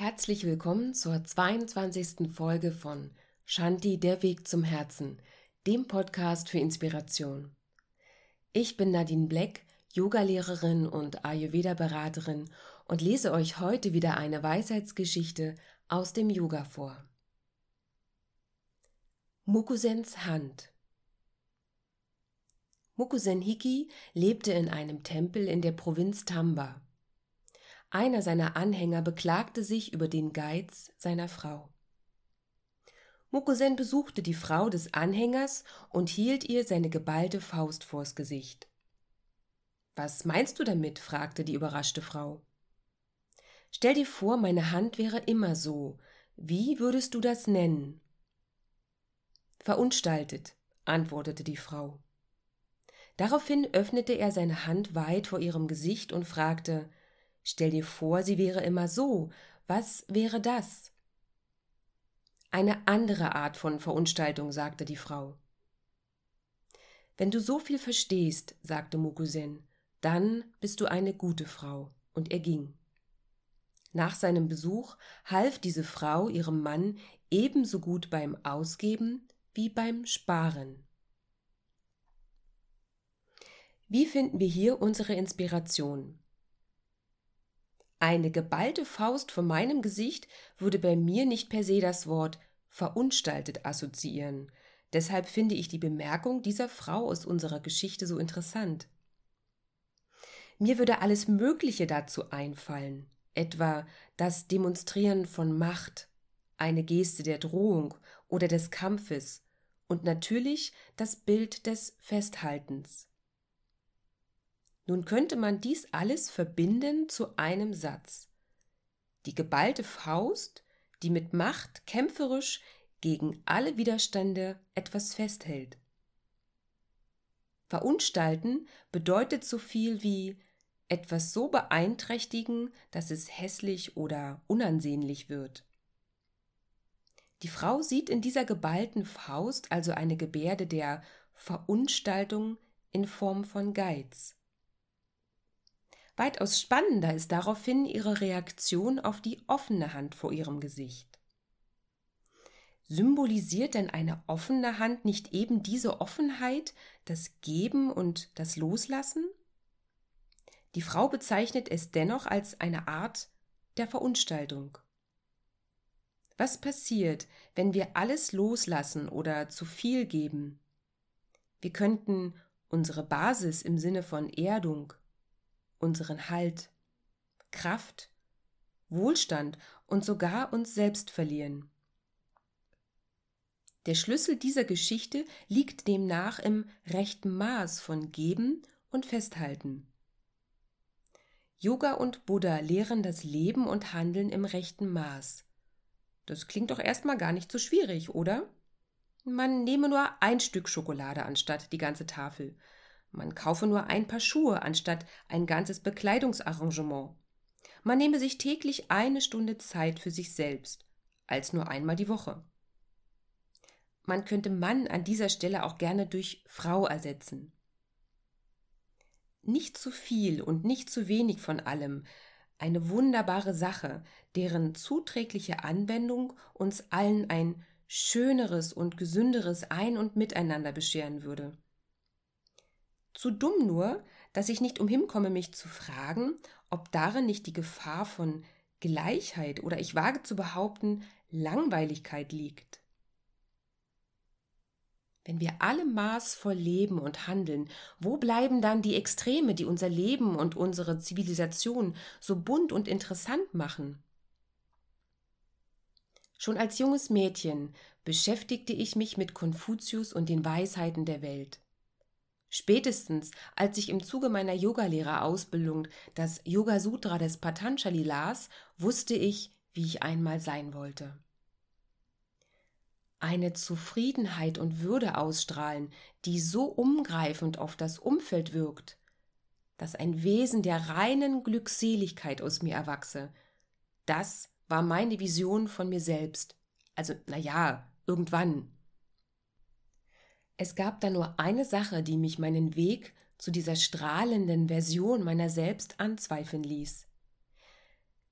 Herzlich willkommen zur 22. Folge von Shanti, der Weg zum Herzen, dem Podcast für Inspiration. Ich bin Nadine Black, Yogalehrerin und Ayurveda-Beraterin und lese euch heute wieder eine Weisheitsgeschichte aus dem Yoga vor. Mukusens Hand Mukusen Hiki lebte in einem Tempel in der Provinz Tamba. Einer seiner Anhänger beklagte sich über den Geiz seiner Frau. Mukusen besuchte die Frau des Anhängers und hielt ihr seine geballte Faust vors Gesicht. Was meinst du damit? fragte die überraschte Frau. Stell dir vor, meine Hand wäre immer so. Wie würdest du das nennen? Verunstaltet, antwortete die Frau. Daraufhin öffnete er seine Hand weit vor ihrem Gesicht und fragte Stell dir vor, sie wäre immer so. Was wäre das? Eine andere Art von Verunstaltung, sagte die Frau. Wenn du so viel verstehst, sagte Mukusen, dann bist du eine gute Frau. Und er ging. Nach seinem Besuch half diese Frau ihrem Mann ebenso gut beim Ausgeben wie beim Sparen. Wie finden wir hier unsere Inspiration? Eine geballte Faust vor meinem Gesicht würde bei mir nicht per se das Wort verunstaltet assoziieren. Deshalb finde ich die Bemerkung dieser Frau aus unserer Geschichte so interessant. Mir würde alles Mögliche dazu einfallen, etwa das Demonstrieren von Macht, eine Geste der Drohung oder des Kampfes und natürlich das Bild des Festhaltens. Nun könnte man dies alles verbinden zu einem Satz. Die geballte Faust, die mit Macht kämpferisch gegen alle Widerstände etwas festhält. Verunstalten bedeutet so viel wie etwas so beeinträchtigen, dass es hässlich oder unansehnlich wird. Die Frau sieht in dieser geballten Faust also eine Gebärde der Verunstaltung in Form von Geiz. Weitaus spannender ist daraufhin ihre Reaktion auf die offene Hand vor ihrem Gesicht. Symbolisiert denn eine offene Hand nicht eben diese Offenheit, das Geben und das Loslassen? Die Frau bezeichnet es dennoch als eine Art der Verunstaltung. Was passiert, wenn wir alles loslassen oder zu viel geben? Wir könnten unsere Basis im Sinne von Erdung, unseren Halt, Kraft, Wohlstand und sogar uns selbst verlieren. Der Schlüssel dieser Geschichte liegt demnach im rechten Maß von Geben und Festhalten. Yoga und Buddha lehren das Leben und Handeln im rechten Maß. Das klingt doch erstmal gar nicht so schwierig, oder? Man nehme nur ein Stück Schokolade anstatt die ganze Tafel. Man kaufe nur ein Paar Schuhe anstatt ein ganzes Bekleidungsarrangement. Man nehme sich täglich eine Stunde Zeit für sich selbst, als nur einmal die Woche. Man könnte Mann an dieser Stelle auch gerne durch Frau ersetzen. Nicht zu viel und nicht zu wenig von allem, eine wunderbare Sache, deren zuträgliche Anwendung uns allen ein schöneres und gesünderes Ein und Miteinander bescheren würde. Zu dumm nur, dass ich nicht umhinkomme, mich zu fragen, ob darin nicht die Gefahr von Gleichheit oder ich wage zu behaupten, Langweiligkeit liegt. Wenn wir alle maßvoll leben und handeln, wo bleiben dann die Extreme, die unser Leben und unsere Zivilisation so bunt und interessant machen? Schon als junges Mädchen beschäftigte ich mich mit Konfuzius und den Weisheiten der Welt. Spätestens, als ich im Zuge meiner Yogalehrerausbildung das Yoga Sutra des Patanjali las, wusste ich, wie ich einmal sein wollte. Eine Zufriedenheit und Würde ausstrahlen, die so umgreifend auf das Umfeld wirkt, dass ein Wesen der reinen Glückseligkeit aus mir erwachse. Das war meine Vision von mir selbst. Also, na ja, irgendwann. Es gab da nur eine Sache, die mich meinen Weg zu dieser strahlenden Version meiner selbst anzweifeln ließ.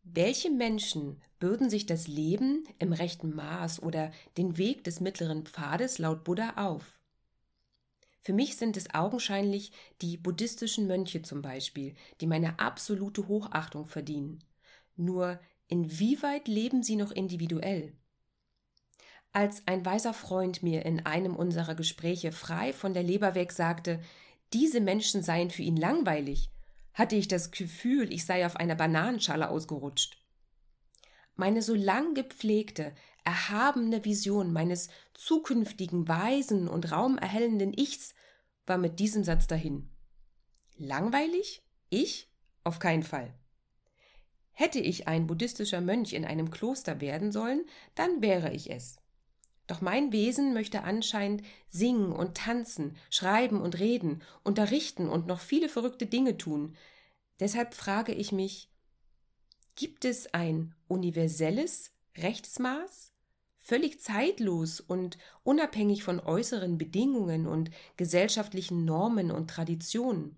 Welche Menschen bürden sich das Leben im rechten Maß oder den Weg des mittleren Pfades laut Buddha auf? Für mich sind es augenscheinlich die buddhistischen Mönche zum Beispiel, die meine absolute Hochachtung verdienen. Nur inwieweit leben sie noch individuell? Als ein weiser Freund mir in einem unserer Gespräche frei von der Leber weg sagte, diese Menschen seien für ihn langweilig, hatte ich das Gefühl, ich sei auf einer Bananenschale ausgerutscht. Meine so lang gepflegte, erhabene Vision meines zukünftigen weisen und raumerhellenden Ichs war mit diesem Satz dahin. Langweilig? Ich? Auf keinen Fall. Hätte ich ein buddhistischer Mönch in einem Kloster werden sollen, dann wäre ich es. Doch mein Wesen möchte anscheinend singen und tanzen, schreiben und reden, unterrichten und noch viele verrückte Dinge tun. Deshalb frage ich mich, gibt es ein universelles Rechtsmaß? Völlig zeitlos und unabhängig von äußeren Bedingungen und gesellschaftlichen Normen und Traditionen.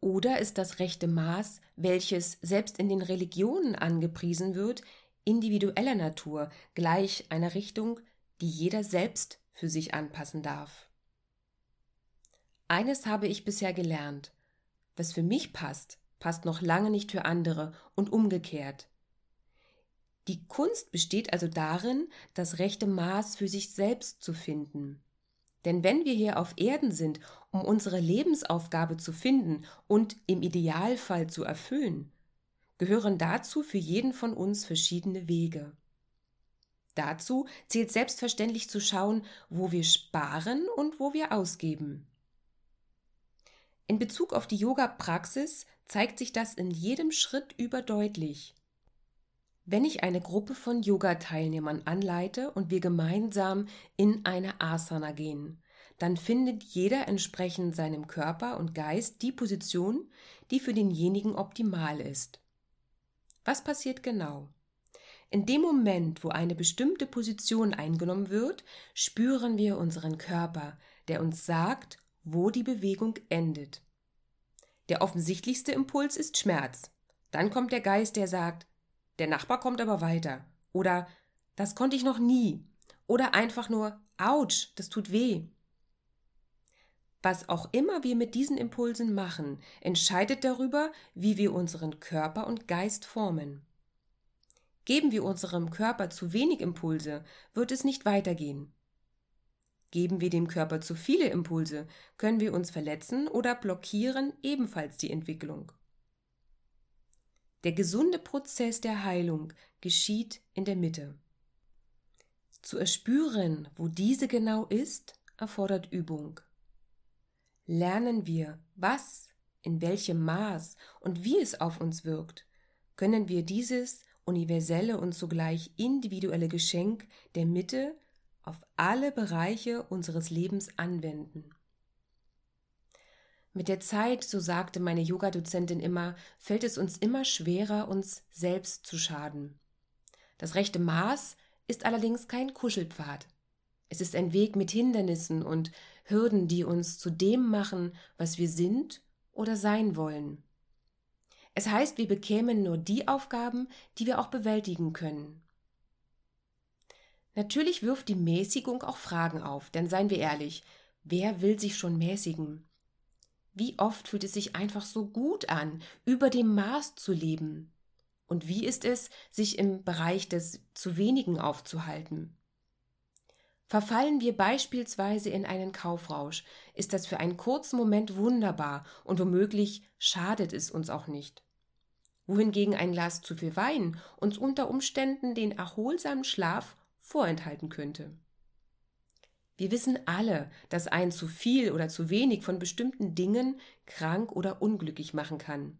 Oder ist das rechte Maß, welches selbst in den Religionen angepriesen wird, individueller Natur, gleich einer Richtung, die jeder selbst für sich anpassen darf. Eines habe ich bisher gelernt. Was für mich passt, passt noch lange nicht für andere und umgekehrt. Die Kunst besteht also darin, das rechte Maß für sich selbst zu finden. Denn wenn wir hier auf Erden sind, um unsere Lebensaufgabe zu finden und im Idealfall zu erfüllen, gehören dazu für jeden von uns verschiedene Wege. Dazu zählt selbstverständlich zu schauen, wo wir sparen und wo wir ausgeben. In Bezug auf die Yoga-Praxis zeigt sich das in jedem Schritt überdeutlich. Wenn ich eine Gruppe von Yoga-Teilnehmern anleite und wir gemeinsam in eine Asana gehen, dann findet jeder entsprechend seinem Körper und Geist die Position, die für denjenigen optimal ist. Was passiert genau? In dem Moment, wo eine bestimmte Position eingenommen wird, spüren wir unseren Körper, der uns sagt, wo die Bewegung endet. Der offensichtlichste Impuls ist Schmerz. Dann kommt der Geist, der sagt, der Nachbar kommt aber weiter. Oder das konnte ich noch nie. Oder einfach nur, ouch, das tut weh. Was auch immer wir mit diesen Impulsen machen, entscheidet darüber, wie wir unseren Körper und Geist formen. Geben wir unserem Körper zu wenig Impulse, wird es nicht weitergehen. Geben wir dem Körper zu viele Impulse, können wir uns verletzen oder blockieren ebenfalls die Entwicklung. Der gesunde Prozess der Heilung geschieht in der Mitte. Zu erspüren, wo diese genau ist, erfordert Übung lernen wir, was, in welchem Maß und wie es auf uns wirkt, können wir dieses universelle und zugleich individuelle Geschenk der Mitte auf alle Bereiche unseres Lebens anwenden. Mit der Zeit, so sagte meine Yoga-Dozentin immer, fällt es uns immer schwerer, uns selbst zu schaden. Das rechte Maß ist allerdings kein Kuschelpfad. Es ist ein Weg mit Hindernissen und Hürden, die uns zu dem machen, was wir sind oder sein wollen. Es heißt, wir bekämen nur die Aufgaben, die wir auch bewältigen können. Natürlich wirft die Mäßigung auch Fragen auf, denn seien wir ehrlich, wer will sich schon mäßigen? Wie oft fühlt es sich einfach so gut an, über dem Maß zu leben? Und wie ist es, sich im Bereich des zu wenigen aufzuhalten? Verfallen wir beispielsweise in einen Kaufrausch, ist das für einen kurzen Moment wunderbar und womöglich schadet es uns auch nicht. Wohingegen ein Glas zu viel Wein uns unter Umständen den erholsamen Schlaf vorenthalten könnte. Wir wissen alle, dass ein zu viel oder zu wenig von bestimmten Dingen krank oder unglücklich machen kann.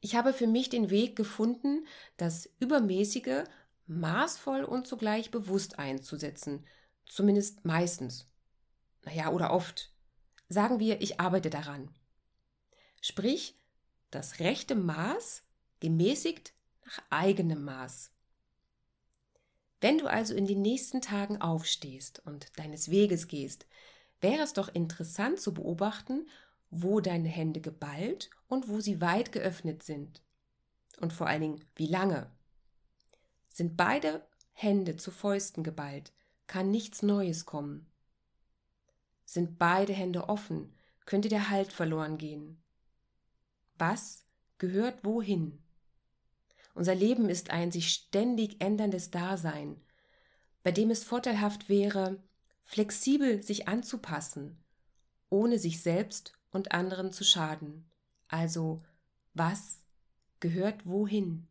Ich habe für mich den Weg gefunden, das Übermäßige maßvoll und zugleich bewusst einzusetzen. Zumindest meistens. Naja, oder oft. Sagen wir, ich arbeite daran. Sprich, das rechte Maß gemäßigt nach eigenem Maß. Wenn du also in den nächsten Tagen aufstehst und deines Weges gehst, wäre es doch interessant zu beobachten, wo deine Hände geballt und wo sie weit geöffnet sind? Und vor allen Dingen, wie lange? Sind beide Hände zu Fäusten geballt, kann nichts Neues kommen. Sind beide Hände offen, könnte der Halt verloren gehen. Was gehört wohin? Unser Leben ist ein sich ständig änderndes Dasein, bei dem es vorteilhaft wäre, flexibel sich anzupassen, ohne sich selbst und anderen zu schaden. Also, was gehört wohin?